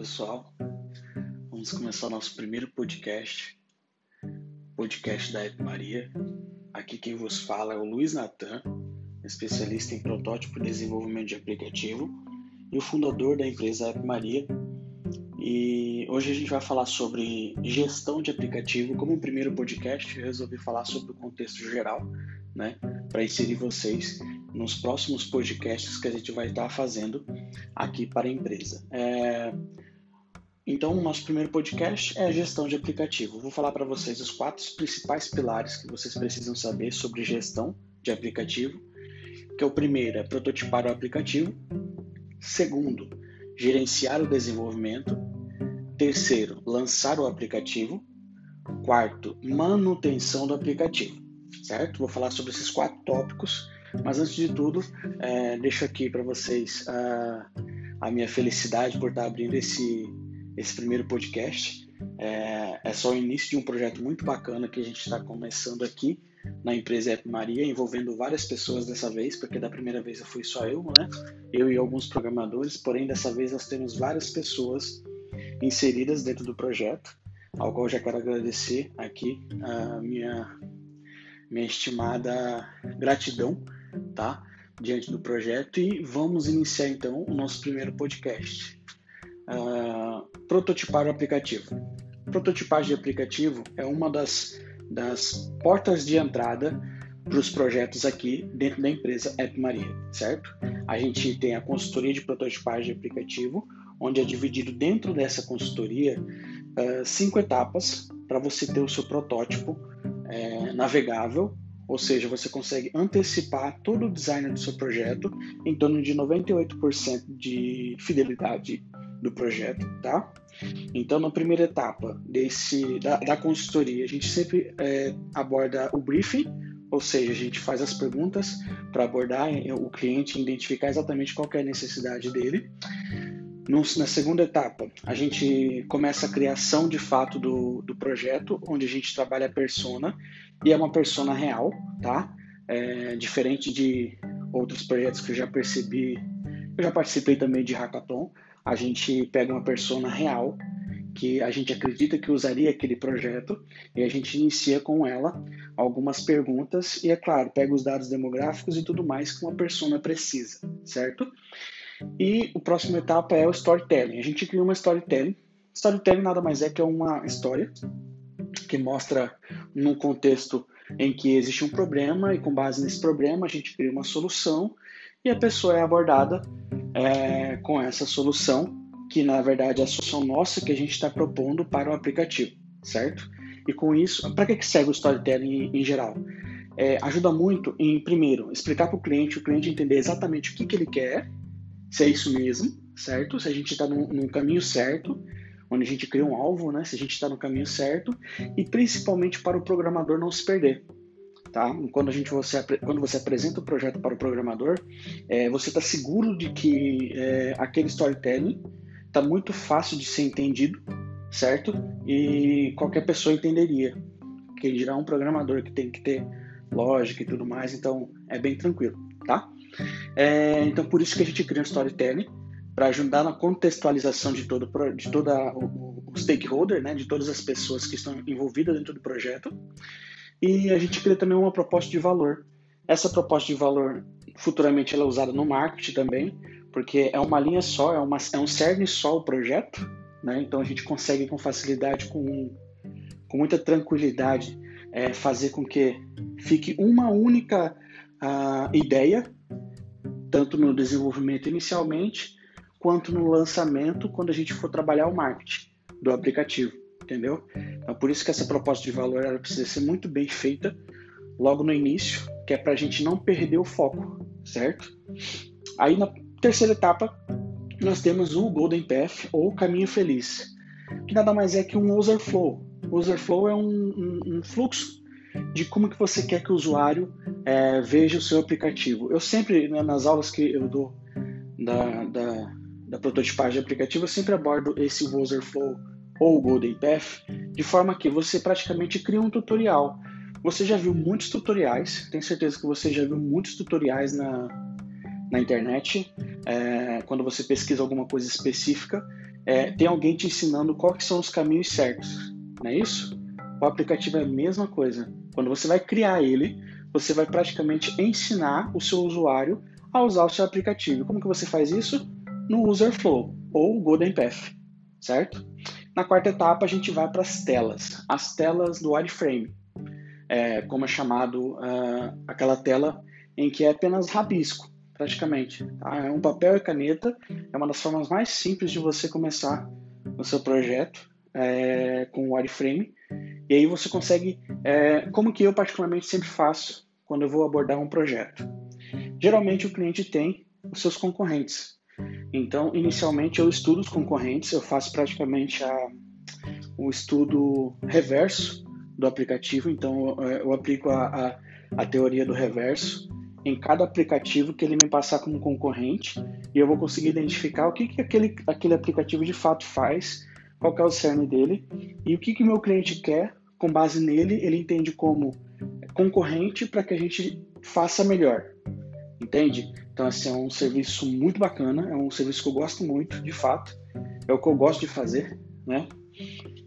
pessoal. Vamos começar o nosso primeiro podcast, podcast da App Maria. Aqui quem vos fala é o Luiz Natan, especialista em protótipo e desenvolvimento de aplicativo e o fundador da empresa App Maria. E hoje a gente vai falar sobre gestão de aplicativo. Como um primeiro podcast, eu resolvi falar sobre o contexto geral, né, para inserir vocês nos próximos podcasts que a gente vai estar fazendo aqui para a empresa. É... Então, o nosso primeiro podcast é a gestão de aplicativo. Vou falar para vocês os quatro principais pilares que vocês precisam saber sobre gestão de aplicativo. Que é o primeiro é prototipar o aplicativo. Segundo, gerenciar o desenvolvimento. Terceiro, lançar o aplicativo. Quarto, manutenção do aplicativo. Certo? Vou falar sobre esses quatro tópicos mas antes de tudo, é, deixo aqui para vocês a, a, minha felicidade por estar abrindo esse, esse primeiro podcast. É, é só o início de um projeto muito bacana que a gente está começando aqui na empresa App Maria, envolvendo várias pessoas dessa vez, porque da primeira vez eu fui só eu, né? Eu e alguns programadores, porém dessa vez nós temos várias pessoas inseridas dentro do projeto, ao qual já quero agradecer aqui a minha, minha estimada gratidão tá? Diante do projeto e vamos iniciar então o nosso primeiro podcast. Uh, prototipar o aplicativo. Prototipagem de aplicativo é uma das, das portas de entrada para os projetos aqui dentro da empresa App Maria, certo? A gente tem a consultoria de prototipagem de aplicativo, onde é dividido dentro dessa consultoria uh, cinco etapas para você ter o seu protótipo uh, navegável ou seja, você consegue antecipar todo o design do seu projeto em torno de 98% de fidelidade do projeto, tá? Então, na primeira etapa desse da, da consultoria, a gente sempre é, aborda o briefing, ou seja, a gente faz as perguntas para abordar o cliente, identificar exatamente qual é a necessidade dele. No, na segunda etapa, a gente começa a criação de fato do, do projeto, onde a gente trabalha a persona e é uma persona real, tá? É, diferente de outros projetos que eu já percebi, eu já participei também de hackathon. A gente pega uma persona real que a gente acredita que usaria aquele projeto e a gente inicia com ela algumas perguntas e é claro pega os dados demográficos e tudo mais que uma persona precisa, certo? E o próximo etapa é o storytelling. A gente cria uma storytelling. Storytelling nada mais é que uma história que mostra num contexto em que existe um problema e com base nesse problema a gente cria uma solução e a pessoa é abordada é, com essa solução que na verdade é a solução nossa que a gente está propondo para o aplicativo, certo? E com isso, para que, que serve o storytelling em, em geral? É, ajuda muito em, primeiro, explicar para o cliente, o cliente entender exatamente o que, que ele quer, se é isso mesmo, certo? Se a gente está no, caminho certo, onde a gente cria um alvo, né? Se a gente está no caminho certo e principalmente para o programador não se perder. Tá? Quando, a gente, você, quando você apresenta o projeto para o programador, é, você está seguro de que é, aquele storytelling está muito fácil de ser entendido, certo? E qualquer pessoa entenderia. Que dirá um programador que tem que ter lógica e tudo mais, então é bem tranquilo, tá? É, então por isso que a gente cria um storytelling para ajudar na contextualização de todo de toda o, o stakeholder, né, de todas as pessoas que estão envolvidas dentro do projeto. E a gente cria também uma proposta de valor. Essa proposta de valor futuramente ela é usada no marketing também, porque é uma linha só, é, uma, é um cerne só o projeto, né? Então a gente consegue com facilidade, com, com muita tranquilidade, é, fazer com que fique uma única uh, ideia, tanto no desenvolvimento inicialmente, quanto no lançamento quando a gente for trabalhar o marketing do aplicativo, entendeu? Então, por isso que essa proposta de valor ela precisa ser muito bem feita logo no início, que é para a gente não perder o foco, certo? Aí na terceira etapa nós temos o Golden Path ou Caminho Feliz, que nada mais é que um user flow. O user flow é um, um, um fluxo de como que você quer que o usuário é, veja o seu aplicativo. Eu sempre, né, nas aulas que eu dou da, da, da prototipagem de aplicativo, eu sempre abordo esse user flow ou Golden Path, de forma que você praticamente cria um tutorial. Você já viu muitos tutoriais, tenho certeza que você já viu muitos tutoriais na, na internet, é, quando você pesquisa alguma coisa específica, é, tem alguém te ensinando quais são os caminhos certos, não é isso? O aplicativo é a mesma coisa. Quando você vai criar ele, você vai praticamente ensinar o seu usuário a usar o seu aplicativo. Como que você faz isso? No User Flow ou Golden Path, certo? Na quarta etapa, a gente vai para as telas, as telas do wireframe, é, como é chamado uh, aquela tela em que é apenas rabisco, praticamente. Tá? É um papel e caneta, é uma das formas mais simples de você começar o seu projeto é, com o wireframe. E aí você consegue, é, como que eu particularmente sempre faço quando eu vou abordar um projeto. Geralmente o cliente tem os seus concorrentes. Então, inicialmente eu estudo os concorrentes, eu faço praticamente a, o estudo reverso do aplicativo, então eu, eu aplico a, a, a teoria do reverso em cada aplicativo que ele me passar como concorrente e eu vou conseguir identificar o que, que aquele, aquele aplicativo de fato faz, qual é o cerne dele e o que o meu cliente quer, com base nele, ele entende como concorrente para que a gente faça melhor, entende? Então, assim, é um serviço muito bacana, é um serviço que eu gosto muito, de fato, é o que eu gosto de fazer, né?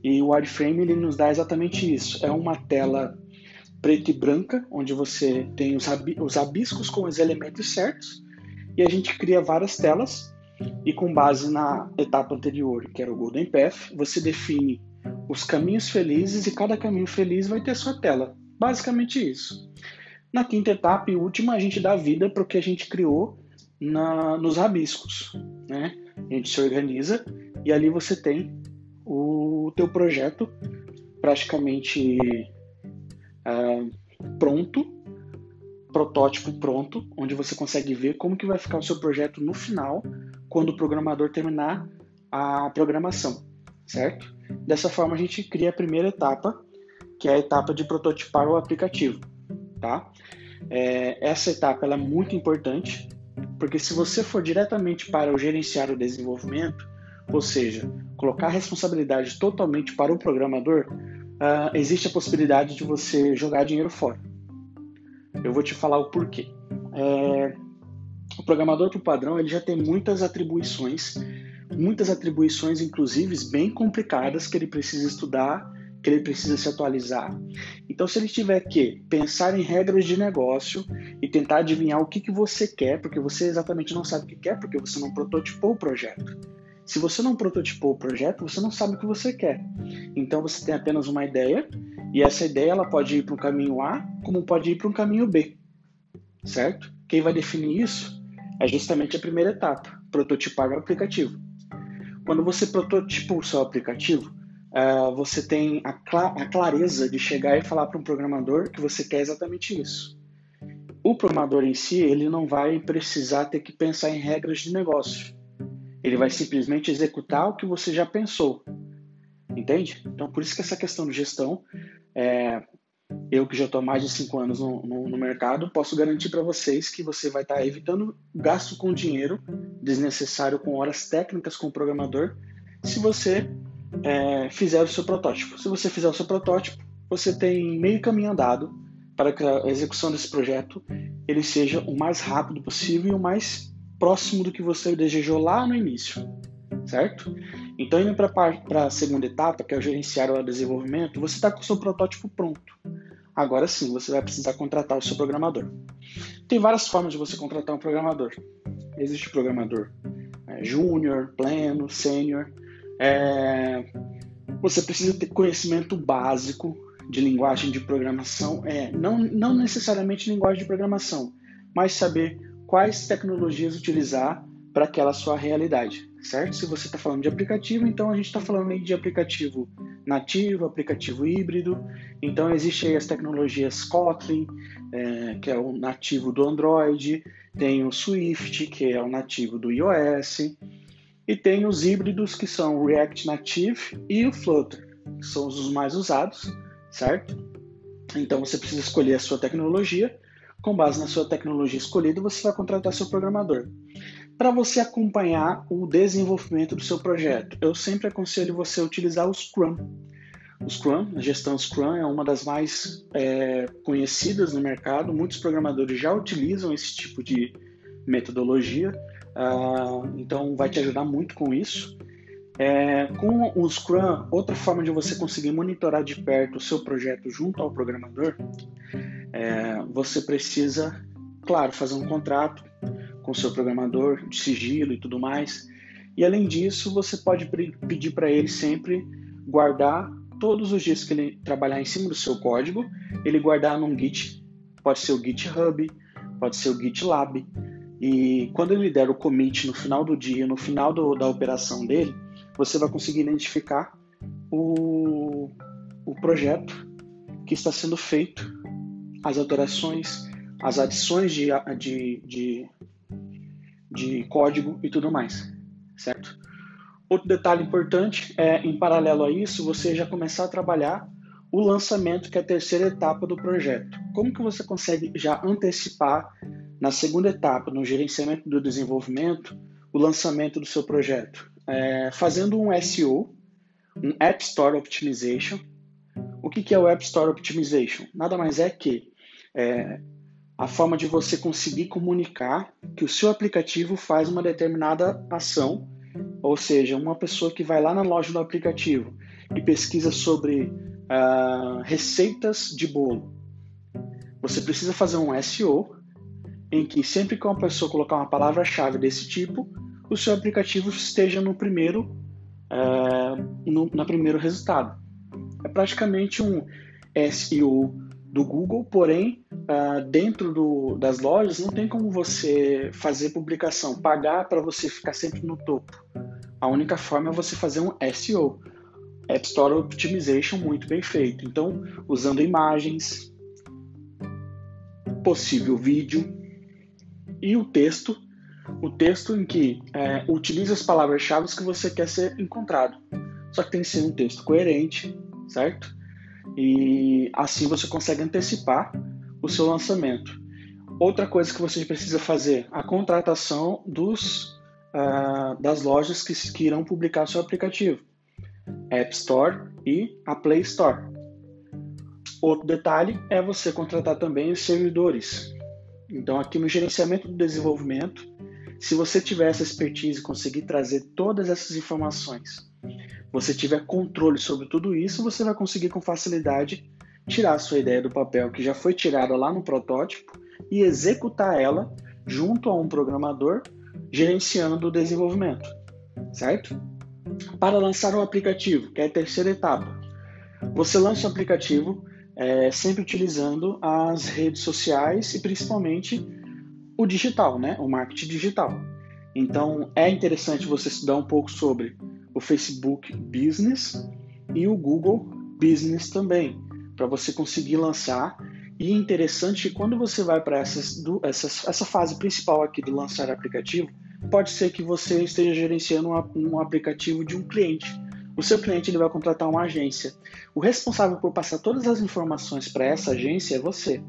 E o wireframe, ele nos dá exatamente isso, é uma tela preta e branca, onde você tem os, os abiscos com os elementos certos, e a gente cria várias telas, e com base na etapa anterior, que era o Golden Path, você define os caminhos felizes e cada caminho feliz vai ter sua tela. Basicamente isso. Na quinta etapa e última, a gente dá vida para o que a gente criou na, nos rabiscos. Né? A gente se organiza e ali você tem o teu projeto praticamente uh, pronto, protótipo pronto, onde você consegue ver como que vai ficar o seu projeto no final, quando o programador terminar a programação, certo? Dessa forma a gente cria a primeira etapa, que é a etapa de prototipar o aplicativo, tá? É, essa etapa é muito importante, porque se você for diretamente para o gerenciar o desenvolvimento, ou seja, colocar a responsabilidade totalmente para o programador, uh, existe a possibilidade de você jogar dinheiro fora. Eu vou te falar o porquê. É, o programador por padrão ele já tem muitas atribuições, muitas atribuições inclusive bem complicadas que ele precisa estudar, que ele precisa se atualizar. Então, se ele tiver que pensar em regras de negócio e tentar adivinhar o que, que você quer, porque você exatamente não sabe o que quer, porque você não prototipou o projeto. Se você não prototipou o projeto, você não sabe o que você quer. Então você tem apenas uma ideia e essa ideia ela pode ir para um caminho A, como pode ir para um caminho B, certo? Quem vai definir isso é justamente a primeira etapa, prototipar o aplicativo. Quando você prototipa o seu aplicativo, uh, você tem a, a clareza de chegar e falar para um programador que você quer exatamente isso. O programador em si, ele não vai precisar ter que pensar em regras de negócio ele vai simplesmente executar o que você já pensou. Entende? Então, por isso que essa questão de gestão, é, eu que já estou mais de cinco anos no, no, no mercado, posso garantir para vocês que você vai estar tá evitando gasto com dinheiro desnecessário com horas técnicas com o programador, se você é, fizer o seu protótipo. Se você fizer o seu protótipo, você tem meio caminho andado para que a execução desse projeto ele seja o mais rápido possível e o mais próximo do que você desejou lá no início, certo? Então, indo para a segunda etapa, que é o gerenciar o desenvolvimento, você está com o seu protótipo pronto. Agora sim, você vai precisar contratar o seu programador. Tem várias formas de você contratar um programador. Existe programador é, júnior, pleno, sênior. É, você precisa ter conhecimento básico de linguagem de programação, é, não, não necessariamente linguagem de programação, mas saber quais tecnologias utilizar para aquela sua realidade, certo? Se você está falando de aplicativo, então a gente está falando de aplicativo nativo, aplicativo híbrido. Então existe aí as tecnologias Kotlin, é, que é o nativo do Android, tem o Swift, que é o nativo do iOS, e tem os híbridos que são o React Native e o Flutter, que são os mais usados, certo? Então você precisa escolher a sua tecnologia com base na sua tecnologia escolhida, você vai contratar seu programador. Para você acompanhar o desenvolvimento do seu projeto, eu sempre aconselho você a utilizar o Scrum. O Scrum, a gestão Scrum é uma das mais é, conhecidas no mercado. Muitos programadores já utilizam esse tipo de metodologia, uh, então vai te ajudar muito com isso. É, com o Scrum, outra forma de você conseguir monitorar de perto o seu projeto junto ao programador, é, você precisa, claro, fazer um contrato com o seu programador de sigilo e tudo mais. E além disso, você pode pedir para ele sempre guardar todos os dias que ele trabalhar em cima do seu código, ele guardar num Git, pode ser o GitHub, pode ser o GitLab. E quando ele der o commit no final do dia, no final do, da operação dele, você vai conseguir identificar o, o projeto que está sendo feito, as alterações, as adições de, de, de, de código e tudo mais, certo? Outro detalhe importante é, em paralelo a isso, você já começar a trabalhar o lançamento, que é a terceira etapa do projeto. Como que você consegue já antecipar na segunda etapa, no gerenciamento do desenvolvimento, o lançamento do seu projeto? É, fazendo um SEO, um App Store Optimization. O que, que é o App Store Optimization? Nada mais é que é, a forma de você conseguir comunicar que o seu aplicativo faz uma determinada ação, ou seja, uma pessoa que vai lá na loja do aplicativo e pesquisa sobre uh, receitas de bolo. Você precisa fazer um SEO em que sempre que uma pessoa colocar uma palavra-chave desse tipo, o seu aplicativo esteja no primeiro, uh, no na primeiro resultado. É praticamente um SEO do Google, porém uh, dentro do, das lojas não tem como você fazer publicação, pagar para você ficar sempre no topo. A única forma é você fazer um SEO, App Store Optimization muito bem feito. Então, usando imagens, possível vídeo e o texto, o texto em que é, utiliza as palavras-chave que você quer ser encontrado. Só que tem que ser um texto coerente, certo? E assim você consegue antecipar o seu lançamento. Outra coisa que você precisa fazer, a contratação dos, uh, das lojas que, que irão publicar seu aplicativo. App Store e a Play Store. Outro detalhe é você contratar também os servidores. Então, aqui no gerenciamento do desenvolvimento, se você tiver essa expertise e conseguir trazer todas essas informações, você tiver controle sobre tudo isso, você vai conseguir com facilidade tirar a sua ideia do papel que já foi tirada lá no protótipo e executar ela junto a um programador gerenciando o desenvolvimento, certo? para lançar um aplicativo, que é a terceira etapa. Você lança o aplicativo é, sempre utilizando as redes sociais e principalmente o digital, né? o marketing digital. Então é interessante você estudar um pouco sobre o Facebook Business e o Google Business também, para você conseguir lançar. E é interessante que quando você vai para essa fase principal aqui do lançar aplicativo, pode ser que você esteja gerenciando um, um aplicativo de um cliente. O seu cliente ele vai contratar uma agência. O responsável por passar todas as informações para essa agência é você.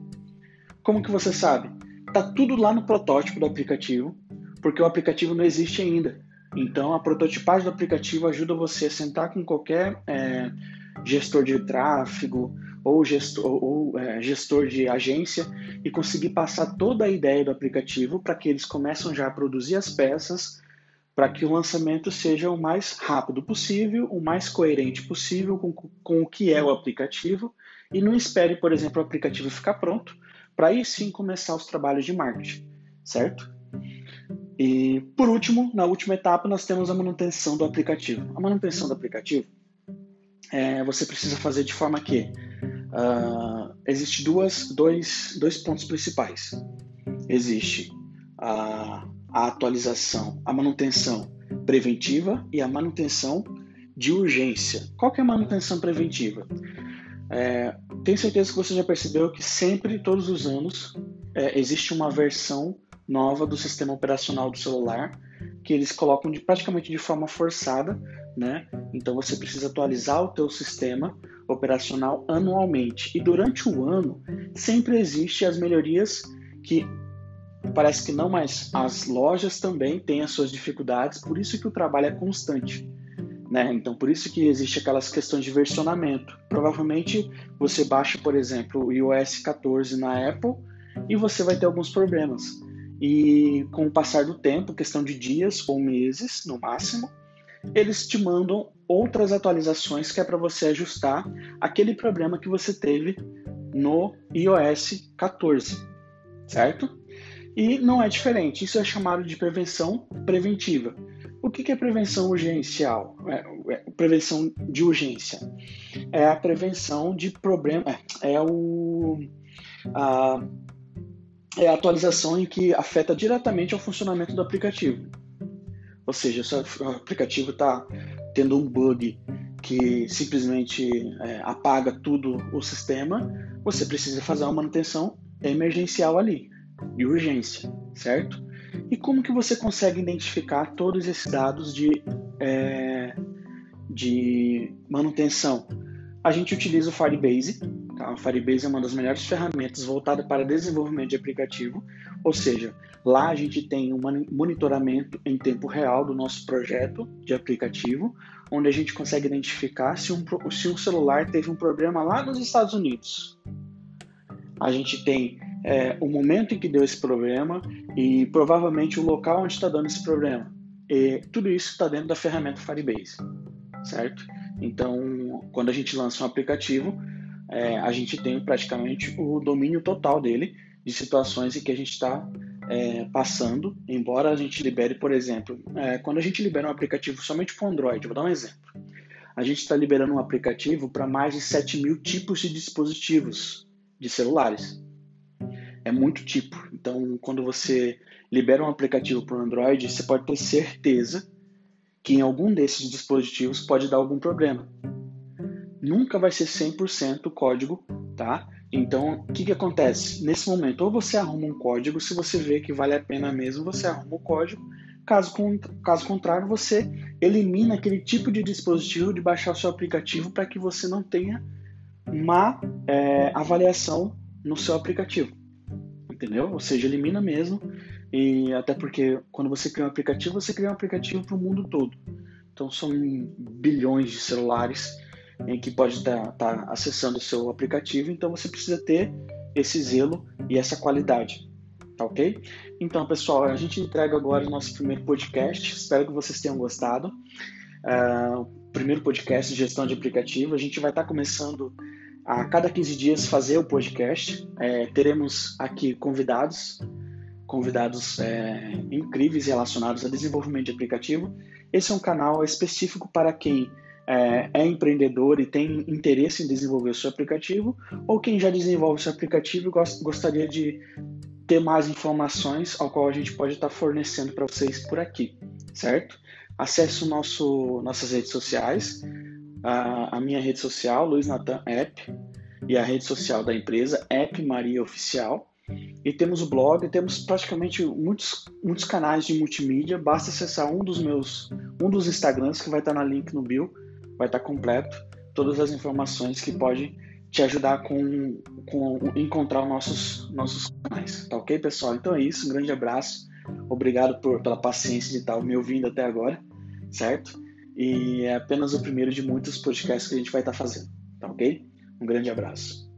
Como que você sabe? Tá tudo lá no protótipo do aplicativo, porque o aplicativo não existe ainda. Então, a prototipagem do aplicativo ajuda você a sentar com qualquer é, gestor de tráfego, ou gestor, ou, é, gestor de agência e conseguir passar toda a ideia do aplicativo para que eles começem já a produzir as peças para que o lançamento seja o mais rápido possível, o mais coerente possível com, com o que é o aplicativo e não espere, por exemplo, o aplicativo ficar pronto para aí sim começar os trabalhos de marketing, certo? E por último, na última etapa, nós temos a manutenção do aplicativo. A manutenção do aplicativo é, você precisa fazer de forma que uh, existe duas, dois, dois pontos principais. Existe a, a atualização, a manutenção preventiva e a manutenção de urgência. Qual que é a manutenção preventiva? É, tenho certeza que você já percebeu que sempre, todos os anos, é, existe uma versão nova do sistema operacional do celular que eles colocam de, praticamente de forma forçada, né? Então você precisa atualizar o teu sistema operacional anualmente. E durante o ano sempre existe as melhorias que parece que não, mas as lojas também têm as suas dificuldades, por isso que o trabalho é constante. Né? Então, por isso que existe aquelas questões de versionamento. Provavelmente você baixa, por exemplo, o iOS 14 na Apple e você vai ter alguns problemas. E com o passar do tempo, questão de dias ou meses no máximo, eles te mandam outras atualizações que é para você ajustar aquele problema que você teve no iOS 14, certo? E não é diferente, isso é chamado de prevenção preventiva. O que é prevenção urgencial? É, é, prevenção de urgência. É a prevenção de problema. É, é, o, a, é a atualização em que afeta diretamente ao funcionamento do aplicativo. Ou seja, se o aplicativo está tendo um bug que simplesmente é, apaga tudo o sistema, você precisa fazer uma manutenção emergencial ali, de urgência, certo? E como que você consegue identificar todos esses dados de, é, de manutenção? A gente utiliza o Firebase. Tá? O Firebase é uma das melhores ferramentas voltada para desenvolvimento de aplicativo, ou seja, lá a gente tem um monitoramento em tempo real do nosso projeto de aplicativo, onde a gente consegue identificar se um, se um celular teve um problema lá nos Estados Unidos. A gente tem é, o momento em que deu esse problema e provavelmente o local onde está dando esse problema. E tudo isso está dentro da ferramenta Firebase, certo? Então, quando a gente lança um aplicativo, é, a gente tem praticamente o domínio total dele de situações em que a gente está é, passando, embora a gente libere, por exemplo, é, quando a gente libera um aplicativo somente para Android, vou dar um exemplo. A gente está liberando um aplicativo para mais de 7 mil tipos de dispositivos de celulares. É muito tipo. Então, quando você libera um aplicativo para o Android, você pode ter certeza que em algum desses dispositivos pode dar algum problema. Nunca vai ser 100% código, tá? Então, o que, que acontece? Nesse momento, ou você arruma um código, se você vê que vale a pena mesmo, você arruma o código. Caso, caso contrário, você elimina aquele tipo de dispositivo de baixar o seu aplicativo para que você não tenha má é, avaliação no seu aplicativo. Entendeu? Ou seja, elimina mesmo. E até porque quando você cria um aplicativo, você cria um aplicativo para o mundo todo. Então são bilhões de celulares em que pode estar tá, tá acessando o seu aplicativo, então você precisa ter esse zelo e essa qualidade, tá ok? Então, pessoal, a gente entrega agora o nosso primeiro podcast, espero que vocês tenham gostado. Uh, primeiro podcast de gestão de aplicativo, a gente vai estar tá começando a cada 15 dias fazer o podcast, é, teremos aqui convidados, convidados é, incríveis relacionados a desenvolvimento de aplicativo. Esse é um canal específico para quem é, é, empreendedor e tem interesse em desenvolver o seu aplicativo, ou quem já desenvolve o seu aplicativo e gost, gostaria de ter mais informações, ao qual a gente pode estar fornecendo para vocês por aqui, certo? Acesse o nosso, nossas redes sociais, a, a minha rede social, Luiz Natan App, e a rede social da empresa, App Maria Oficial. E temos o blog, temos praticamente muitos, muitos canais de multimídia. Basta acessar um dos meus, um dos Instagrams que vai estar na link no bio vai estar completo todas as informações que podem te ajudar com, com encontrar nossos nossos canais, tá ok, pessoal? Então é isso, um grande abraço, obrigado por, pela paciência de estar me ouvindo até agora, certo? E é apenas o primeiro de muitos podcasts que a gente vai estar fazendo, tá ok? Um grande abraço.